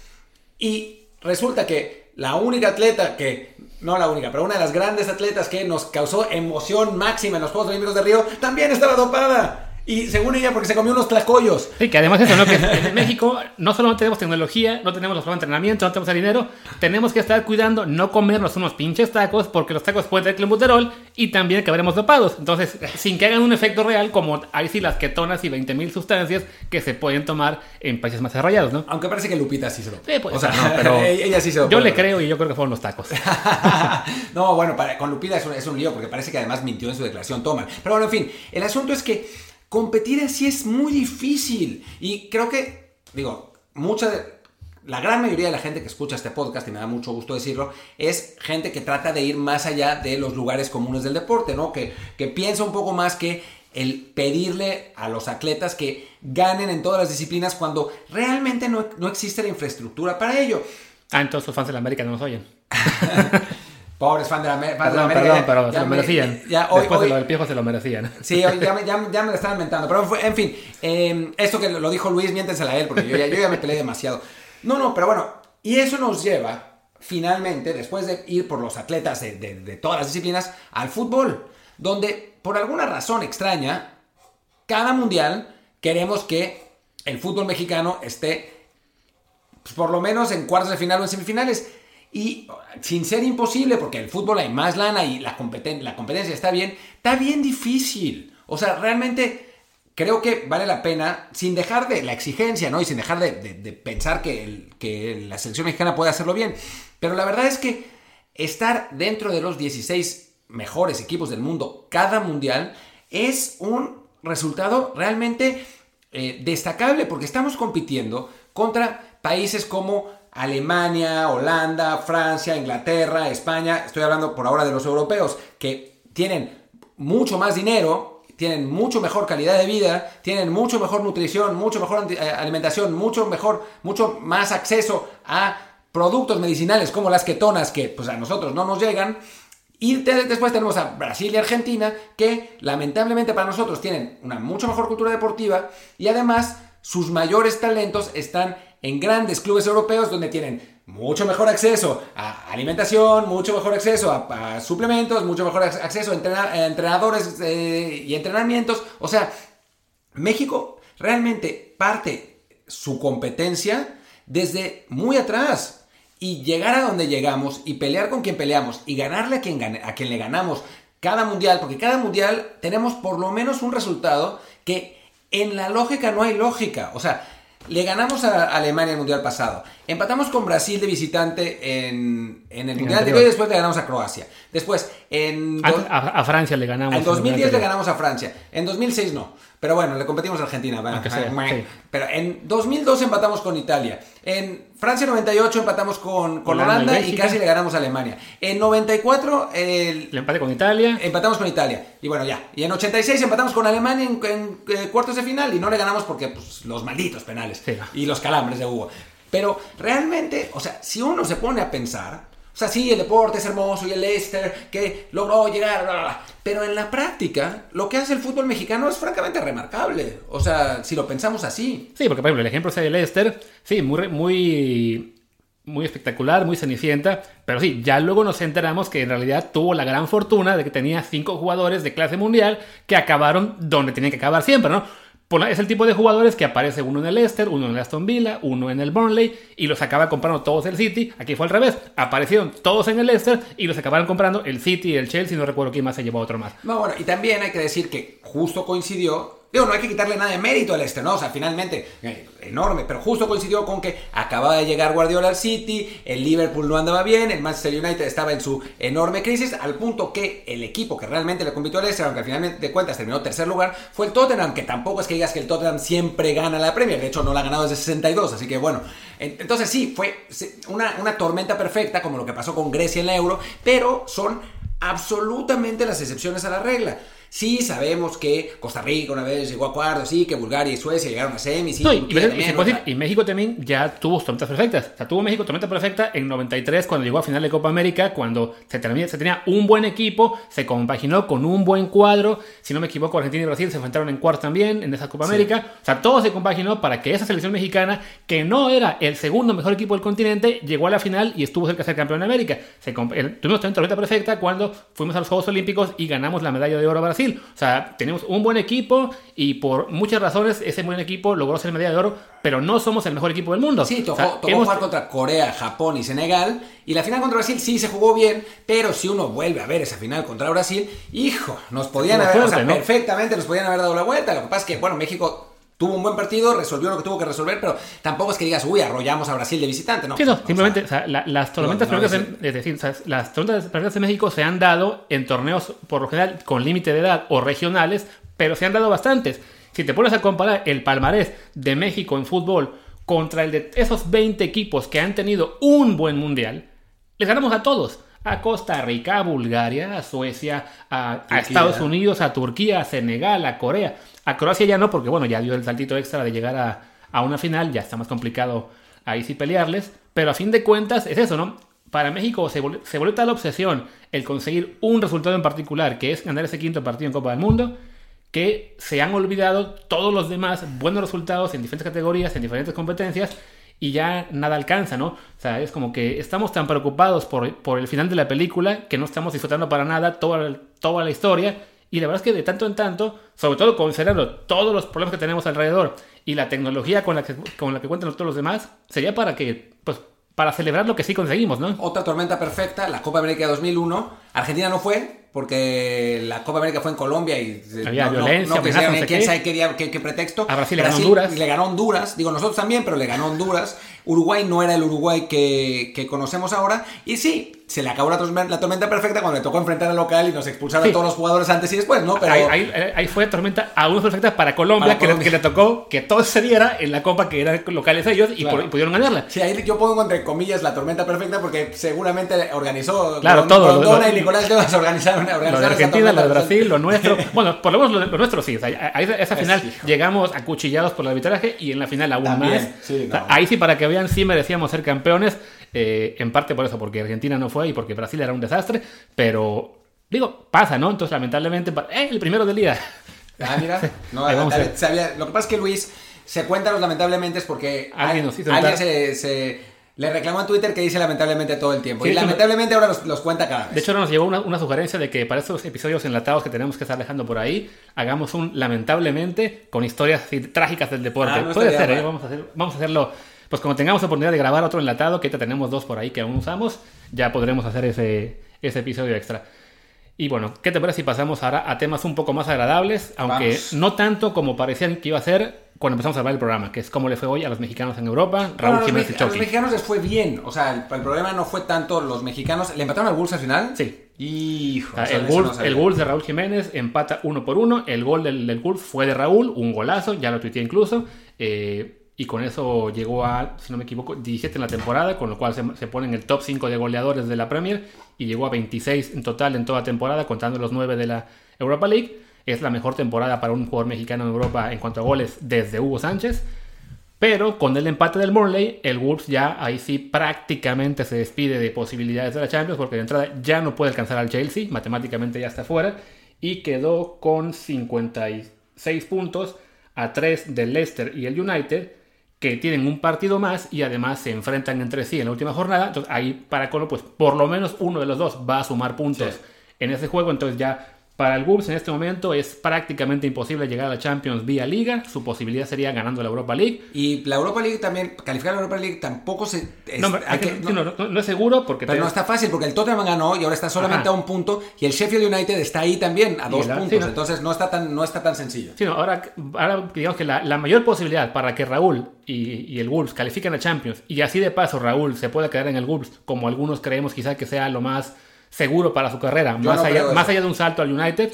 S1: y resulta que la única atleta que, no la única, pero una de las grandes atletas que nos causó emoción máxima en los Juegos Olímpicos de Río, también estaba dopada. Y según ella, porque se comió unos tlacoyos.
S2: Sí, que además eso, ¿no? Que en México no solo no tenemos tecnología, no tenemos los programas de entrenamiento, no tenemos el dinero, tenemos que estar cuidando no comernos unos pinches tacos, porque los tacos pueden tener clenbuterol y también que habremos dopados. Entonces, sin que hagan un efecto real, como hay sí las ketonas y 20.000 sustancias que se pueden tomar en países más desarrollados, ¿no?
S1: Aunque parece que Lupita sí se lo...
S2: Sí, pues, o sea, no, pero ella sí se lo Yo le creo y yo creo que fueron los tacos.
S1: no, bueno, para, con Lupita es un, es un lío, porque parece que además mintió en su declaración, toman. Pero bueno, en fin, el asunto es que competir así es muy difícil. Y creo que, digo, mucha la gran mayoría de la gente que escucha este podcast, y me da mucho gusto decirlo, es gente que trata de ir más allá de los lugares comunes del deporte, ¿no? Que, que piensa un poco más que el pedirle a los atletas que ganen en todas las disciplinas cuando realmente no, no existe la infraestructura para ello.
S2: Ah, entonces los fans de la América no nos oyen.
S1: Pobres fans de la, América.
S2: Perdón, perdón, se lo merecían. Después de lo del piejo se lo merecían.
S1: Sí, ya, me, ya, me lo estaban inventando. Pero en fin, eh, esto que lo dijo Luis, miéntensela a él, porque yo ya, yo ya me peleé demasiado. No, no, pero bueno, y eso nos lleva finalmente, después de ir por los atletas de, de, todas las disciplinas, al fútbol, donde por alguna razón extraña, cada mundial queremos que el fútbol mexicano esté pues, por lo menos en cuartos de final o en semifinales. Y sin ser imposible, porque el fútbol hay más lana y la, competencia está bien, está bien difícil. O sea, realmente creo que vale la pena, sin dejar de la exigencia, ¿no? Y sin dejar de, pensar que, que, la selección mexicana puede hacerlo bien. Pero la verdad es que estar dentro de los 16 mejores equipos del mundo cada mundial es un resultado realmente eh, destacable, porque estamos compitiendo contra países como Alemania, Holanda, Francia, Inglaterra, España, estoy hablando por ahora de los europeos, que tienen mucho más dinero, tienen mucho mejor calidad de vida, tienen mucho mejor nutrición, mucho mejor eh, alimentación, mucho mejor, mucho más acceso a productos medicinales como las ketonas que pues a nosotros no nos llegan. Y después tenemos a Brasil y Argentina que lamentablemente para nosotros tienen una mucho mejor cultura deportiva y además sus mayores talentos están en grandes clubes europeos donde tienen mucho mejor acceso a alimentación, mucho mejor acceso a, suplementos, mucho mejor acceso a, entrenadores eh, y entrenamientos. O sea, México realmente parte su competencia desde muy atrás. Y llegar a donde llegamos y pelear con quien peleamos y ganarle a quien, a quien le ganamos cada mundial, porque cada mundial tenemos por lo menos un resultado que en la lógica no hay lógica. O sea, le ganamos a Alemania en el Mundial pasado. Empatamos con Brasil de visitante en, el Mundial anterior y después le ganamos a Croacia. Después, en...
S2: A, Francia le ganamos.
S1: En 2010 le ganamos a Francia. En 2006 no. Pero bueno, le competimos a Argentina. Pero en 2002 empatamos con Italia. En Francia 98 empatamos con, Holanda, y, casi le ganamos a Alemania. En 94 el,
S2: le empate con Italia.
S1: Empatamos con Italia. Y bueno, ya. Y en 86 empatamos con Alemania en, eh, cuartos de final y no le ganamos porque pues, los malditos penales y los calambres de Hugo. Pero realmente, o sea, si uno se pone a pensar, o sea, sí, el deporte es hermoso y el Leicester que logró llegar, bla, bla, bla. Pero en la práctica, lo que hace el fútbol mexicano es francamente remarcable. O sea, si lo pensamos así.
S2: Sí, porque por ejemplo, el ejemplo el Leicester, sí, muy, muy, muy espectacular, muy cenicienta. Pero sí, ya luego nos enteramos que en realidad tuvo la gran fortuna de que tenía cinco jugadores de clase mundial que acabaron donde tenían que acabar siempre, ¿no? Es el tipo de jugadores que aparece uno en el Leicester, uno en el Aston Villa, uno en el Burnley y los acaba comprando todos el City. Aquí fue al revés. Aparecieron todos en el Leicester y los acabaron comprando el City y el Chelsea. No recuerdo quién más se llevó otro más.
S1: No, bueno, y también hay que decir que justo coincidió Digo, no hay que quitarle nada de mérito al este, ¿no? O sea, finalmente, eh, enorme, pero justo coincidió con que acababa de llegar Guardiola al City, el Liverpool no andaba bien, el Manchester United estaba en su enorme crisis, al punto que el equipo que realmente le compitió al este, aunque al final de cuentas terminó tercer lugar, fue el Tottenham, que tampoco es que digas que el Tottenham siempre gana la Premier, de hecho no la ha ganado desde 62, así que bueno, entonces sí, fue una, una tormenta perfecta, como lo que pasó con Grecia en la Euro, pero son absolutamente las excepciones a la regla. Sí, sabemos que Costa Rica una vez llegó a cuartos, sí, que Bulgaria y Suecia llegaron a semis. Sí,
S2: y, México también ya tuvo tormentas perfectas. O sea, tuvo México tormenta perfecta en 93 cuando llegó a final de Copa América, cuando se, se tenía un buen equipo, se compaginó con un buen cuadro. Si no me equivoco, Argentina y Brasil se enfrentaron en cuartos también en esa Copa América. O sea, todo se compaginó para que esa selección mexicana, que no era el segundo mejor equipo del continente, llegó a la final y estuvo cerca de ser campeón de América. Se, tuvimos también tormenta perfecta cuando fuimos a los Juegos Olímpicos y ganamos la medalla de oro a Brasil. O sea, tenemos un buen equipo y por muchas razones ese buen equipo logró ser medalla de oro, pero no somos el mejor equipo del mundo.
S1: Sí, tocó, jugar contra Corea, Japón y Senegal. Y la final contra Brasil sí se jugó bien, pero si uno vuelve a ver esa final contra Brasil, hijo, nos podían haber, o sea, perfectamente nos podían haber dado la vuelta. Lo que pasa es que, bueno, México tuvo un buen partido, resolvió lo que tuvo que resolver, pero tampoco es que digas, uy, arrollamos a Brasil de visitante, ¿no?
S2: Sí, no, simplemente, o sea, las tormentas perfectas, es decir, las tormentas perfectas de México se han dado en torneos, por lo general, con límite de edad o regionales, pero se han dado bastantes. Si te pones a comparar el palmarés de México en fútbol contra el de esos 20 equipos que han tenido un buen mundial, les ganamos a todos a Costa Rica, a Bulgaria, a Suecia, a, a, Estados Unidos, a Turquía, a Senegal, a Corea. A Croacia ya no, porque bueno, ya dio el saltito extra de llegar a, una final, ya está más complicado ahí sí pelearles. Pero a fin de cuentas es eso, ¿no? Para México se, se volvió tal obsesión el conseguir un resultado en particular, que es ganar ese quinto partido en Copa del Mundo, que se han olvidado todos los demás buenos resultados en diferentes categorías, en diferentes competencias, y ya nada alcanza, ¿no? O sea, es como que estamos tan preocupados por, por el final de la película que no estamos disfrutando para nada toda, toda la historia y la verdad es que de tanto en tanto, sobre todo con cerebro, todos los problemas que tenemos alrededor y la tecnología con la que, con la que cuentan todos los demás, sería para que, pues, para celebrar lo que sí conseguimos, ¿no?
S1: Otra tormenta perfecta, la Copa América 2001. Argentina no fue, porque la Copa América fue en Colombia y
S2: había violencia, no,
S1: quién sabe qué, pretexto.
S2: A Brasil, le ganó Honduras.
S1: Le ganó Honduras, digo nosotros también, pero le ganó Honduras. Uruguay no era el Uruguay que, que conocemos ahora. Y sí, se le acabó la, tormenta perfecta cuando le tocó enfrentar al local y nos expulsaron a todos los jugadores antes y después, ¿no?
S2: Pero... Ahí, fue tormenta aún perfecta para Colombia, Que, le, tocó que todo se diera en la copa que eran locales ellos y, pudieron ganarla.
S1: Sí, ahí yo pongo entre comillas la tormenta perfecta porque seguramente organizó
S2: claro, todo,
S1: y Nicolás Devas organizaron,
S2: organizaron, Lo de Argentina, lo de Brasil, lo nuestro. bueno, por lo menos lo, nuestro sí. ahí, esa final llegamos acuchillados por el arbitraje y en la final aún más. ahí sí, para que vean, sí merecíamos ser campeones. Eh, en parte por eso, porque Argentina no fue y porque Brasil era un desastre, pero digo, pasa, ¿no? Entonces, lamentablemente, ¡eh! el primero del día.
S1: Ah, mira, no, lo que pasa es que Luis se cuenta los lamentablemente es porque
S2: alguien,
S1: se, le reclamó en Twitter que dice lamentablemente todo el tiempo. y lamentablemente ahora los, cuenta cada vez.
S2: De hecho, ahora nos llegó una, sugerencia de que para estos episodios enlatados que tenemos que estar dejando por ahí, hagamos un lamentablemente con historias trágicas del deporte. Ah, Puede ser, ¿eh? vamos, a hacer, vamos a hacerlo pues cuando tengamos oportunidad de grabar otro enlatado, que ya tenemos dos por ahí que aún usamos, ya podremos hacer ese, ese episodio extra. Y bueno, ¿qué te parece si pasamos ahora a temas un poco más agradables? Aunque no tanto como parecían que iba a ser cuando empezamos a hablar del programa, que es cómo le fue hoy a los mexicanos en Europa, Raúl Jiménez y
S1: A los mexicanos les fue bien. O sea, el, problema no fue tanto los mexicanos. ¿Le empataron al Bulls al final?
S2: Sí.
S1: Hijo,
S2: el, Bulls, el Bulls de Raúl Jiménez empata uno por uno. El gol del, del Bulls fue de Raúl, un golazo, ya lo tuiteé incluso. Eh, y con eso llegó a, si no me equivoco, 17 en la temporada, con lo cual se, pone en el top 5 de goleadores de la Premier y llegó a 26 en total en toda temporada, contando los 9 de la Europa League. Es la mejor temporada para un jugador mexicano en Europa en cuanto a goles desde Hugo Sánchez. Pero con el empate del Morley, el Wolves ya ahí sí prácticamente se despide de posibilidades de la Champions porque de entrada ya no puede alcanzar al Chelsea, matemáticamente ya está fuera, y quedó con 56 puntos a 3 del Leicester y el United, que tienen un partido más y además se enfrentan entre sí en la última jornada. Entonces ahí para Colo, pues por lo menos uno de los dos va a sumar puntos en ese juego. Entonces ya Para el Wolves en este momento es prácticamente imposible llegar a la Champions vía liga. Su posibilidad sería ganando la Europa League.
S1: Y la Europa League también, calificar la Europa League tampoco se...
S2: Es, no, que, no, no, no, es seguro porque...
S1: Pero no está fácil porque el Tottenham ganó y ahora está solamente a un punto y el Sheffield United está ahí también a dos puntos. entonces no está tan, no está tan sencillo.
S2: Sí, ahora, ahora digamos que la, la, mayor posibilidad para que Raúl y, y, el Wolves califiquen a Champions y así de paso Raúl se pueda quedar en el Wolves como algunos creemos quizá que sea lo más seguro para su carrera, más, allá, más allá de un salto al United,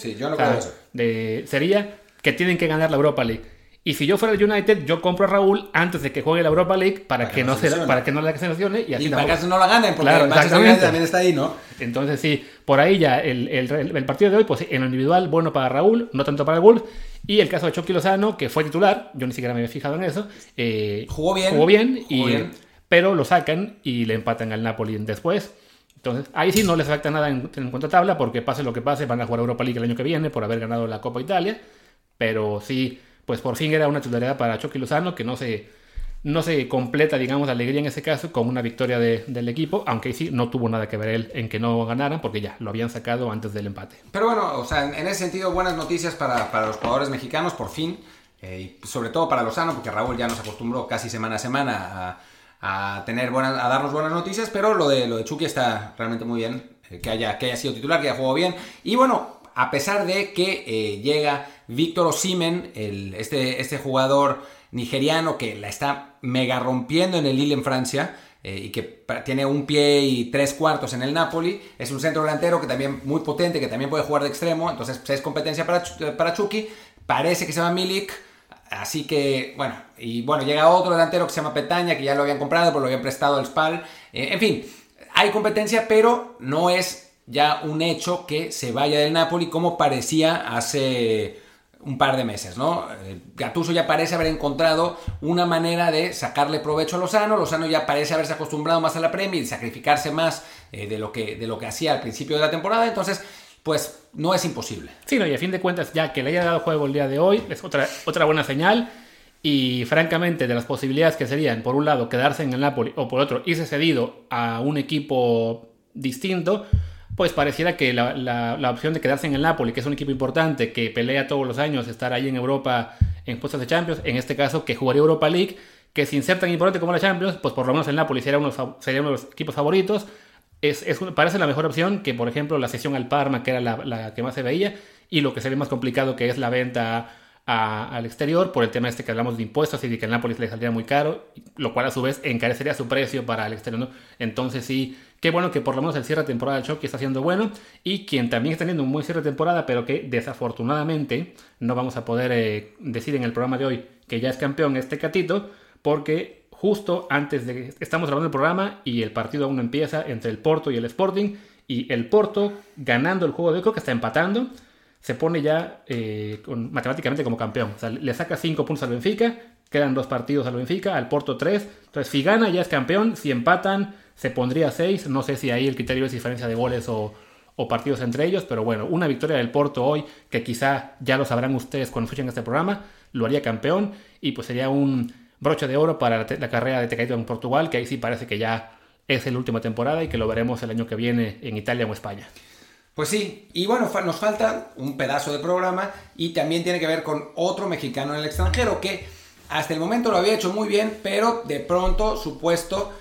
S2: de, sería que tienen que ganar la Europa League. Y si yo fuera el United, yo compro a Raúl antes de que juegue la Europa League para, que, no se, para que no la seleccione y
S1: así para que no la ganen, porque el Manchester también está ahí, ¿no?
S2: Entonces sí, por ahí ya el, el, partido de hoy, pues en lo individual, bueno para Raúl, no tanto para el Wolves. Y el caso de Chucky Lozano, que fue titular, yo ni siquiera me había fijado en eso. Eh,
S1: jugó bien.
S2: Jugó bien, y, pero lo sacan y le empatan al Napoli después. Entonces, ahí sí no les afecta nada en, en cuanto a tabla, porque pase lo que pase, van a jugar Europa League el año que viene por haber ganado la Copa Italia. Pero sí, pues por fin era una titularidad para Chucky Lozano, que no se, no se completa, digamos, la alegría en ese caso con una victoria del equipo, aunque sí no tuvo nada que ver él en que no ganaran, porque ya lo habían sacado antes del empate.
S1: Pero bueno, o sea, en ese sentido, buenas noticias para, para los jugadores mexicanos, por fin, eh, y sobre todo para Lozano, porque Raúl ya nos acostumbró casi semana a semana a a tener buenas, a darnos buenas noticias, pero lo de, lo de Chucky está realmente muy bien, eh, que, haya, que haya sido titular, que haya jugado bien. Y bueno, a pesar de que eh, llega Víctor Osimen, este, este jugador nigeriano que la está mega rompiendo en el Lille en Francia, eh, y que tiene un pie y tres cuartos en el Napoli. Es un centro delantero que también muy potente, que también puede jugar de extremo, entonces pues, es competencia para, para Chucky. Parece que se llama Milik, Así que, bueno, y bueno, llega otro delantero que se llama Petaña, que ya lo habían comprado, pero lo habían prestado al Spal. Eh, en fin, hay competencia, pero no es ya un hecho que se vaya del Napoli como parecía hace un par de meses, ¿no? Eh, Gattuso ya parece haber encontrado una manera de sacarle provecho a Lozano, Lozano ya parece haberse acostumbrado más a la Premier y sacrificarse más eh, de, lo que, de lo que hacía al principio de la temporada, entonces pues no es imposible.
S2: Sí, no, y a fin de cuentas, ya que le haya dado juego el día de hoy, es otra, otra buena señal. Y francamente, de las posibilidades que serían, por un lado, quedarse en el Napoli, o por otro, irse cedido a un equipo distinto, pues pareciera que la, la, opción de quedarse en el Napoli, que es un equipo importante, que pelea todos los años, estar ahí en Europa en puestos de Champions, en este caso que jugaría Europa League, que sin ser tan importante como la Champions, pues por lo menos el Napoli sería uno, sería uno de los equipos favoritos, es, parece la mejor opción que, por ejemplo, la sesión al Parma, que era la, que más se veía, y lo que se ve más complicado, que es la venta al exterior, por el tema este que hablamos de impuestos y de que el Nápoles le saldría muy caro, lo cual a su vez encarecería su precio para el exterior. Entonces sí, qué bueno que por lo menos el cierre de temporada de Chucky está siendo bueno, y quien también está teniendo un buen cierre de temporada, pero que desafortunadamente no vamos a poder eh, decir en el programa de hoy que ya es campeón este catito, porque justo antes de que estamos grabando el programa y el partido aún empieza entre el Porto y el Sporting. Y el Porto, ganando el juego de hoy, creo que está empatando, se pone ya eh, matemáticamente como campeón. O sea, le saca 5 puntos al Benfica, quedan dos partidos al Benfica, al Porto 3. Entonces, si gana ya es campeón, si empatan se pondría 6. No sé si ahí el criterio es diferencia de goles o, o partidos entre ellos, pero bueno, una victoria del Porto hoy, que quizá ya lo sabrán ustedes cuando escuchen este programa, lo haría campeón y pues sería un broche de oro para la, carrera de Tecaito en Portugal, que ahí sí parece que ya es la última temporada y que lo veremos el año que viene en Italia o España.
S1: Pues sí, y bueno, nos falta un pedazo de programa y también tiene que ver con otro mexicano en el extranjero que hasta el momento lo había hecho muy bien, pero de pronto su puesto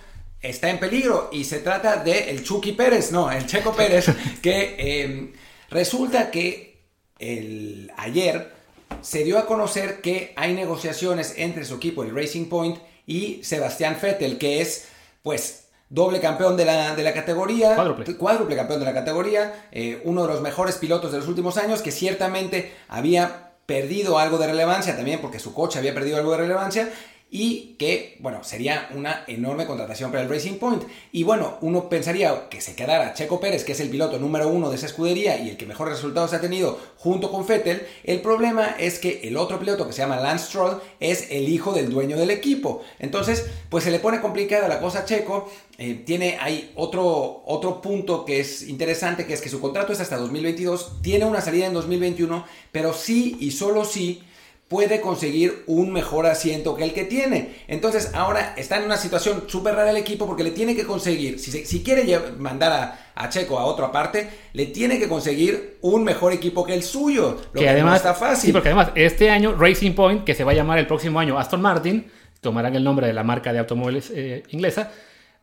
S1: está en peligro y se trata de el Chucky Pérez, no, el Checo Pérez, que em, resulta que el, ayer se dio a conocer que hay negociaciones entre su equipo, el Racing Point, y Sebastián Vettel, que es, pues, doble campeón de la, de la categoría,
S2: cuádruple.
S1: campeón de la categoría, eh, uno de los mejores pilotos de los últimos años, que ciertamente había perdido algo de relevancia también, porque su coche había perdido algo de relevancia, y que, bueno, sería una enorme contratación para el Racing Point. Y bueno, uno pensaría que se quedara Checo Pérez, que es el piloto número uno de esa escudería y el que mejores resultados ha tenido junto con Vettel. El problema es que el otro piloto que se llama Lance Stroll es el hijo del dueño del equipo. Entonces, pues se le pone complicada la cosa a Checo. Eh, tiene ahí otro, otro punto que es interesante, que es que su contrato es hasta 2022, tiene una salida en 2021, pero sí y solo sí puede conseguir un mejor asiento que el que tiene. Entonces ahora está en una situación súper rara el equipo porque le tiene que conseguir, si, si quiere mandar a, Checo a otra parte, le tiene que conseguir un mejor equipo que el suyo.
S2: Lo que, además está fácil. Sí, porque además este año Racing Point, que se va a llamar el próximo año Aston Martin, tomarán el nombre de la marca de automóviles eh, inglesa.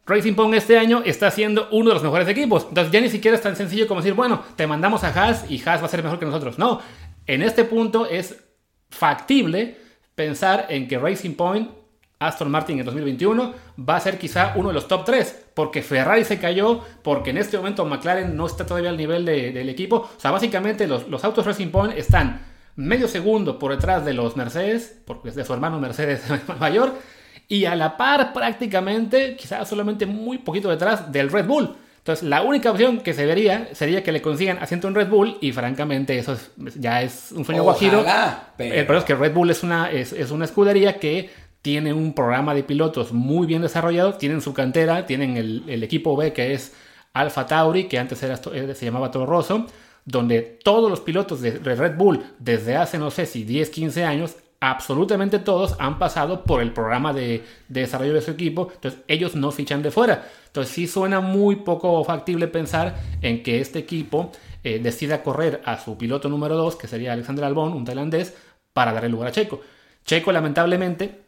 S2: Racing Point este año está siendo uno de los mejores equipos. Entonces ya ni siquiera es tan sencillo como decir, bueno, te mandamos a Haas y Haas va a ser mejor que nosotros. No, en este punto es factible pensar en que Racing Point, Aston Martin en 2021, va a ser quizá uno de los top 3, porque Ferrari se cayó, porque en este momento McLaren no está todavía al nivel del equipo. O sea, básicamente los, los autos Racing Point están medio segundo por detrás de los Mercedes, porque es de su hermano Mercedes mayor, y a la par prácticamente, quizás solamente muy poquito detrás del Red Bull. Entonces, la única opción que se vería sería que le consigan asiento en Red Bull y francamente eso ya es un sueño guajiro. Pero... El problema es que Red Bull es una, es, una escudería que tiene un programa de pilotos muy bien desarrollado, tienen su cantera, tienen el, equipo B que es Alfa Tauri, que antes era, eh, se llamaba Toro Rosso, donde todos los pilotos de Red Bull desde hace no sé si 10, 15 años absolutamente todos han pasado por el programa de, desarrollo de su equipo, entonces ellos no fichan de fuera. Entonces sí suena muy poco factible pensar en que este equipo eh, decida correr a su piloto número 2, que sería Alexander Albon, un tailandés, para darle lugar a Checo. Checo lamentablemente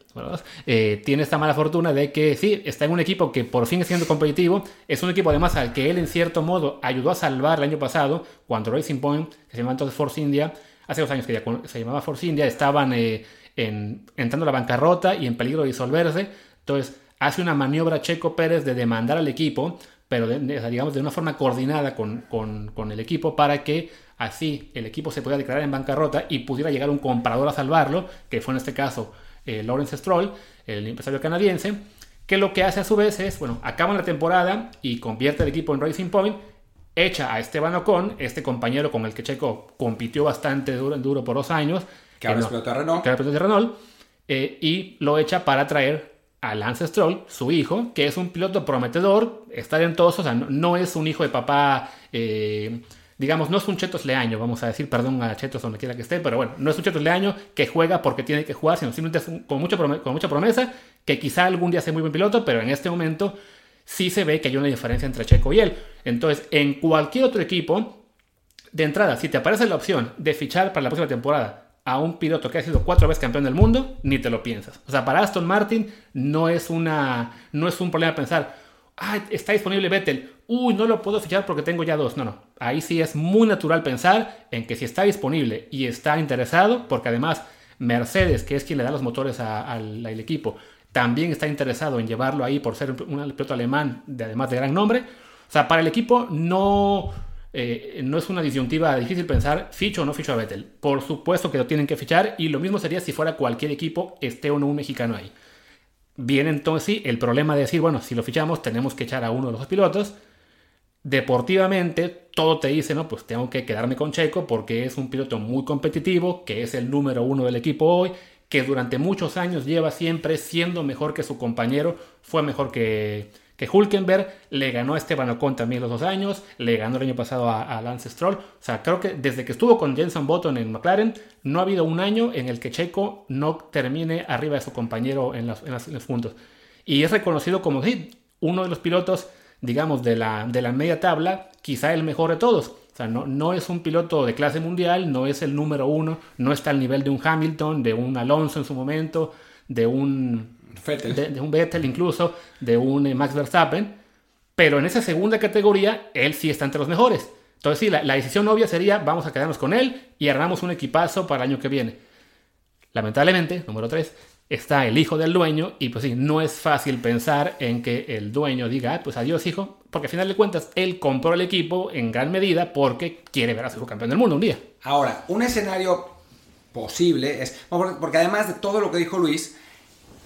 S2: eh, tiene esta mala fortuna de que sí, está en un equipo que por fin es siendo competitivo, es un equipo además al que él en cierto modo ayudó a salvar el año pasado, cuando Racing Point, que se llama entonces Force India, hace dos años que ya se llamaba Force India, estaban eh, entrando a la bancarrota y en peligro de disolverse. Entonces hace una maniobra Checo Pérez de demandar al equipo, pero digamos de una forma coordinada con, el equipo para que así el equipo se pudiera declarar en bancarrota y pudiera llegar un comprador a salvarlo, que fue en este caso eh, Lawrence Stroll, el empresario canadiense, que lo que hace a su vez es, bueno, acaba la temporada y convierte el equipo en Racing Point echa a Esteban Ocon, este compañero con el que Checo compitió bastante duro, duro por dos años.
S1: Que ahora es piloto de Renault. Que
S2: de Renault. Eh, y lo echa para traer a Lance Stroll, su hijo, que es un piloto prometedor, está talentoso, o sea, no, es un hijo de papá, eh, digamos, no es un Chetos Leaño, vamos a decir, perdón a Chetos donde quiera que esté, pero bueno, no es un Chetos Leaño que juega porque tiene que jugar, sino simplemente es con, mucha con mucha promesa, que quizá algún día sea muy buen piloto, pero en este momento sí se ve que hay una diferencia entre Checo y él. Entonces, en cualquier otro equipo, de entrada, si te aparece la opción de fichar para la próxima temporada a un piloto que ha sido cuatro veces campeón del mundo, ni te lo piensas. O sea, para Aston Martin no es, una, no es un problema pensar, ah, está disponible Vettel, uy, no lo puedo fichar porque tengo ya dos. No, no. Ahí sí es muy natural pensar en que si está disponible y está interesado, porque además Mercedes, que es quien le da los motores al equipo, también está interesado en llevarlo ahí por ser un, piloto alemán, de, además de gran nombre. O sea, para el equipo no, eh, no es una disyuntiva difícil pensar ficho o no ficho a Vettel. Por supuesto que lo tienen que fichar y lo mismo sería si fuera cualquier equipo, esté o no un mexicano ahí. Bien, entonces sí, el problema de decir, bueno, si lo fichamos tenemos que echar a uno de los dos pilotos. Deportivamente, todo te dice, no, pues tengo que quedarme con Checo porque es un piloto muy competitivo, que es el número uno del equipo hoy, que durante muchos años lleva siempre siendo mejor que su compañero, fue mejor que, que Hulkenberg, le ganó a Esteban Ocon también los dos años, le ganó el año pasado a, Lance Stroll. O sea, creo que desde que estuvo con Jenson Button en McLaren, no ha habido un año en el que Checo no termine arriba de su compañero en, los, puntos. Y es reconocido como uno de los pilotos, digamos, de la, de la media tabla, quizá el mejor de todos. O sea, no, no es un piloto de clase mundial, no es el número uno, no está al nivel de un Hamilton, de un Alonso en su momento, de un Vettel, de, un Vettel incluso, de un eh, Max Verstappen, pero en esa segunda categoría él sí está entre los mejores. Entonces sí, la, la decisión obvia sería vamos a quedarnos con él y armamos un equipazo para el año que viene. Lamentablemente, número 3, está el hijo del dueño y pues sí, no es fácil pensar en que el dueño diga, ah, pues adiós hijo, porque al final de cuentas él compró el equipo en gran medida porque quiere ver a su hijo campeón del mundo un día.
S1: Ahora, un escenario posible es, porque además de todo lo que dijo Luis,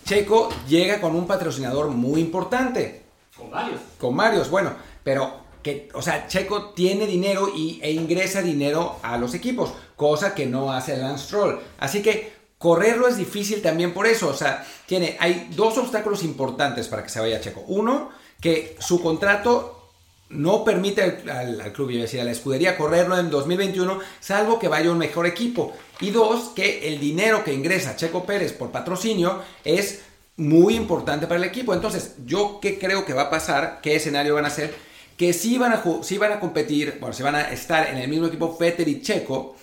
S1: Checo llega con un patrocinador muy importante.
S2: Con varios.
S1: Con varios, bueno, pero que, o sea, Checo tiene dinero y, e ingresa dinero a los equipos, cosa que no hace Lance Stroll. Así que Correrlo es difícil también por eso. O sea, tiene, hay dos obstáculos importantes para que se vaya Checo. Uno, que su contrato no permite al, club, yo decía, a la escudería correrlo en 2021, salvo que vaya un mejor equipo. Y dos, que el dinero que ingresa Checo Pérez por patrocinio es muy importante para el equipo. Entonces, ¿yo qué creo que va a pasar? ¿Qué escenario van a ser? Que sí van a, sí van a competir, bueno, si van a estar en el mismo equipo Vettel y Checo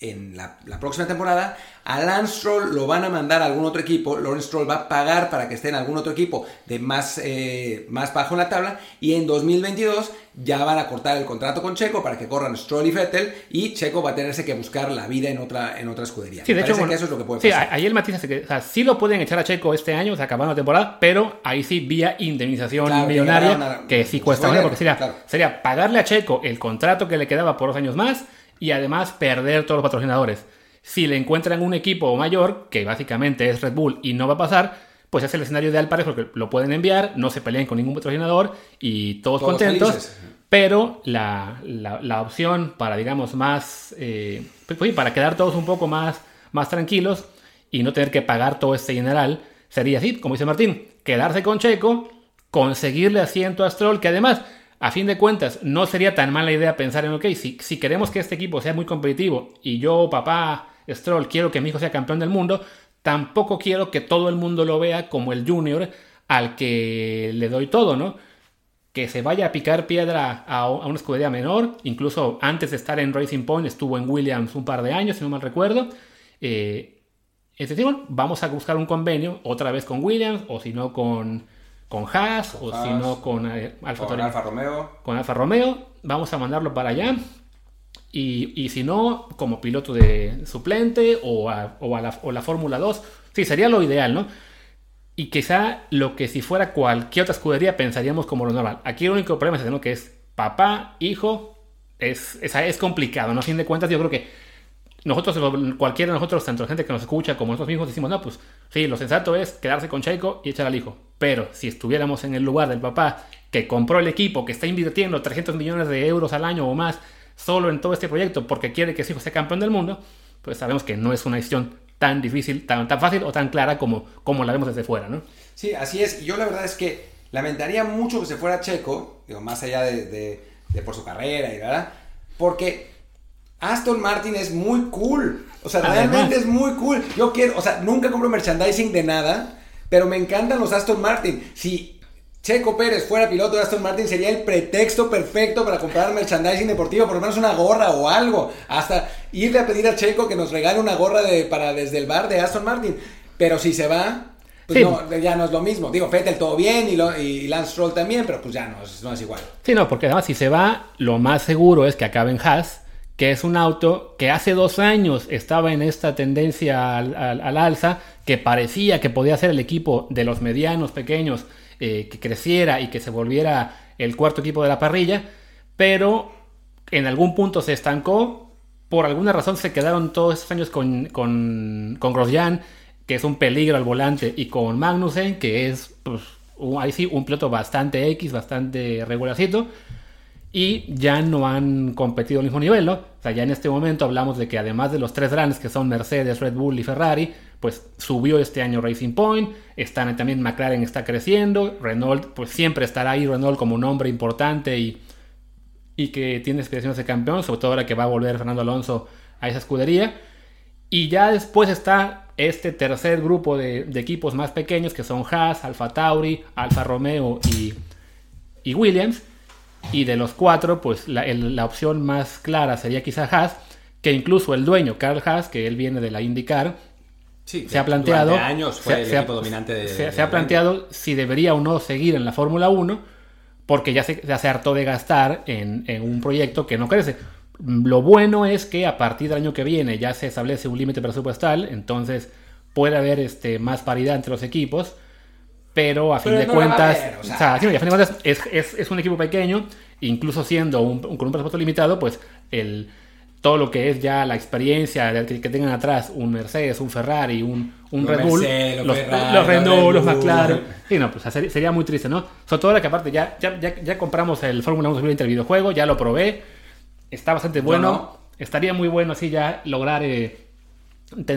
S1: en la, la próxima temporada, a Lance Stroll lo van a mandar a algún otro equipo. Lawrence Stroll va a pagar para que esté en algún otro equipo de más, eh, más bajo en la tabla. Y en 2022 ya van a cortar el contrato con Checo para que corran Stroll y Vettel. Y Checo va a tenerse que buscar la vida en otra, en otra escudería.
S2: Sí, de hecho, que eso es lo que puede pasar. Sí, ahí el matiz es que o sea, sí lo pueden echar a Checo este año, o sea, acabando la temporada, pero ahí sí vía indemnización millonaria, que, sí cuesta mucho, porque sería, sería pagarle a Checo el contrato que le quedaba por dos años más y además perder todos los patrocinadores. Si le encuentran un equipo mayor, que básicamente es Red Bull y no va a pasar, pues es el escenario ideal para eso, porque lo pueden enviar, no se peleen con ningún patrocinador y todos, contentos. Pero la, la, opción para, digamos, más. Eh, pues, pues para quedar todos un poco más, más tranquilos y no tener que pagar todo este general, sería así, como dice Martín, quedarse con Checo, conseguirle asiento a Stroll, que además a fin de cuentas, no sería tan mala idea pensar en, ok, si, si queremos que este equipo sea muy competitivo y yo, papá Stroll, quiero que mi hijo sea campeón del mundo, tampoco quiero que todo el mundo lo vea como el junior al que le doy todo, ¿no? Que se vaya a picar piedra a, una escudería menor, incluso antes de estar en Racing Point estuvo en Williams un par de años, si no mal recuerdo. Eh, es decir, vamos a buscar un convenio otra vez con Williams o si no con con Haas o si no con eh,
S1: Alfa, con Alfa Romeo.
S2: Con Alfa Romeo, vamos a mandarlo para allá. Y, si no, como piloto de suplente o, a, la, o la Fórmula 2. Sí, sería lo ideal, ¿no? Y quizá lo que si fuera cualquier otra escudería pensaríamos como lo normal. Aquí el único problema es que es papá, hijo, es, es, es complicado, ¿no? A fin de cuentas, yo creo que nosotros, cualquiera de nosotros, tanto la gente que nos escucha como nosotros mismos, decimos, no, pues sí, lo sensato es quedarse con Checo y echar al hijo. Pero si estuviéramos en el lugar del papá que compró el equipo, que está invirtiendo 300 millones de euros al año o más solo en todo este proyecto porque quiere que su hijo sea campeón del mundo, pues sabemos que no es una decisión tan difícil, tan, tan fácil o tan clara como, como la vemos desde fuera, ¿no?
S1: Sí, así es. Yo la verdad es que lamentaría mucho que se fuera Checo, digo, más allá de, de por su carrera y verdad, porque Aston Martin es muy cool. O sea, realmente es muy cool. Yo quiero, o sea, nunca compro merchandising de nada, pero me encantan los Aston Martin. Si Checo Pérez fuera piloto de Aston Martin, sería el pretexto perfecto para comprar merchandising deportivo, por lo menos una gorra o algo. Hasta irle a pedir a Checo que nos regale una gorra de, para desde el bar de Aston Martin. Pero si se va, pues no, ya no es lo mismo. Digo, Fettel todo bien y, y, Lance Stroll también, pero pues ya no no es igual.
S2: Sí, no, porque además si se va, lo más seguro es que acabe en Haas que es un auto que hace dos años estaba en esta tendencia al, alza, que parecía que podía ser el equipo de los medianos pequeños eh, que creciera y que se volviera el cuarto equipo de la parrilla, pero en algún punto se estancó, por alguna razón se quedaron todos esos años con, con, con Grosjean, que es un peligro al volante, y con Magnussen, que es pues, ahí sí un piloto bastante X, bastante regularcito y ya no han competido al mismo nivel, ¿no? O sea, ya en este momento hablamos de que además de los tres grandes que son Mercedes, Red Bull y Ferrari, pues subió este año Racing Point, están también McLaren está creciendo, Renault pues siempre estará ahí Renault como un hombre importante y, y que tiene aspiraciones de campeón, sobre todo ahora que va a volver Fernando Alonso a esa escudería. Y ya después está este tercer grupo de, equipos más pequeños que son Haas, Alfa Tauri, Alfa Romeo y, y Williams y de los cuatro, pues la, la opción más clara sería quizá Haas, que incluso el dueño, Carl Haas, que él viene de la IndyCar, se ha planteado.
S1: años fue el equipo dominante de,
S2: se, ha planteado si debería o no seguir en la Fórmula 1, porque ya se, se, hartó de gastar en, en, un proyecto que no crece. Lo bueno es que a partir del año que viene ya se establece un límite presupuestal, entonces puede haber este, más paridad entre los equipos pero a fin de cuentas, o sea, es, un equipo pequeño, incluso siendo un, con un presupuesto limitado, pues el, todo lo que es ya la experiencia que, que tengan atrás un Mercedes, un Ferrari, un, un Red Bull, los, los, Renault, los McLaren. Sí, no, pues sería, muy triste, ¿no? Sobre todo que aparte ya, ya, ya, compramos el Fórmula 1 2020 el videojuego, ya lo probé, está bastante bueno. Estaría muy bueno así ya lograr eh,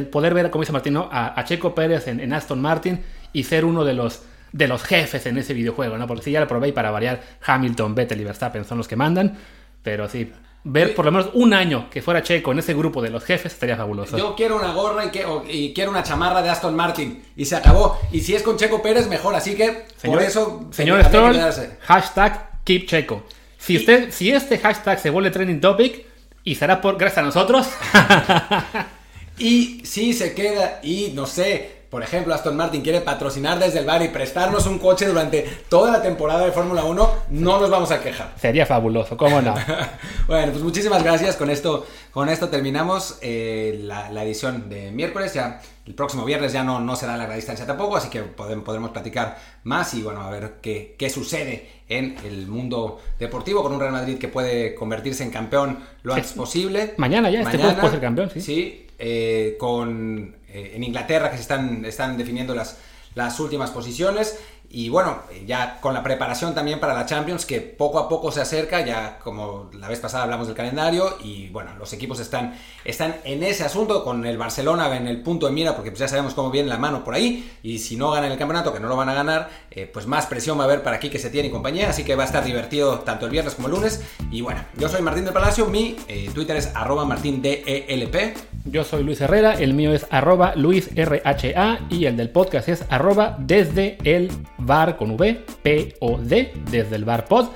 S2: poder ver, como dice Martín, a, Checo Pérez en, en Aston Martin y ser uno de los de los jefes en ese videojuego, ¿no? Porque sí, ya lo probé y para variar, Hamilton, Vettel y Verstappen son los que mandan, pero sí, ver por lo menos un año que fuera Checo en ese grupo de los jefes estaría fabuloso.
S1: Yo quiero una gorra y, que- o- y quiero una chamarra de Aston Martin. Y se acabó. Y si es con Checo Pérez, mejor. Así que
S2: Señor,
S1: por eso.
S2: señor Stroll, hashtag keep Checo. Si, usted, si este hashtag se vuelve trending topic, y será por gracias a nosotros,
S1: Y si se queda y no sé, por ejemplo, Aston Martin quiere patrocinar desde el bar y prestarnos un coche durante toda la temporada de Fórmula 1, no nos vamos a quejar.
S2: sería fabuloso, ¿cómo no?
S1: bueno, pues muchísimas gracias. Con esto, con esto terminamos eh, la, la edición de miércoles. Ya el próximo viernes ya no, no será larga distancia tampoco, así que podem- podremos platicar más y bueno, a ver qué, qué sucede en el mundo deportivo con un Real Madrid que puede convertirse en campeón lo antes posible.
S2: Mañana ya, este jueves puede ser campeón, sí.
S1: Sí, eh, con, eh, en Inglaterra que se están, están definiendo las, las últimas posiciones. Y bueno, eh, ya con la preparación también para la Champions, que poco a poco se acerca, ya como la vez pasada hablamos del calendario, y bueno, los equipos están, están en ese asunto, con el Barcelona en el punto de mira, porque pues ya sabemos cómo viene la mano por ahí, y si no ganan el campeonato, que no lo van a ganar, eh, pues más presión va a haber para Quique Setién y compañía, así que va a estar divertido tanto el viernes como el lunes. Y bueno, yo soy Martín del Palacio, mi eh, Twitter es arroba martindelp.
S2: Yo soy Luis Herrera, el mío es arroba luisrha y el del podcast es arroba desde el bar con V, P-O-D, desde el bar pod.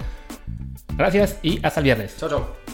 S2: Gracias y hasta el viernes.
S1: Chao, chao.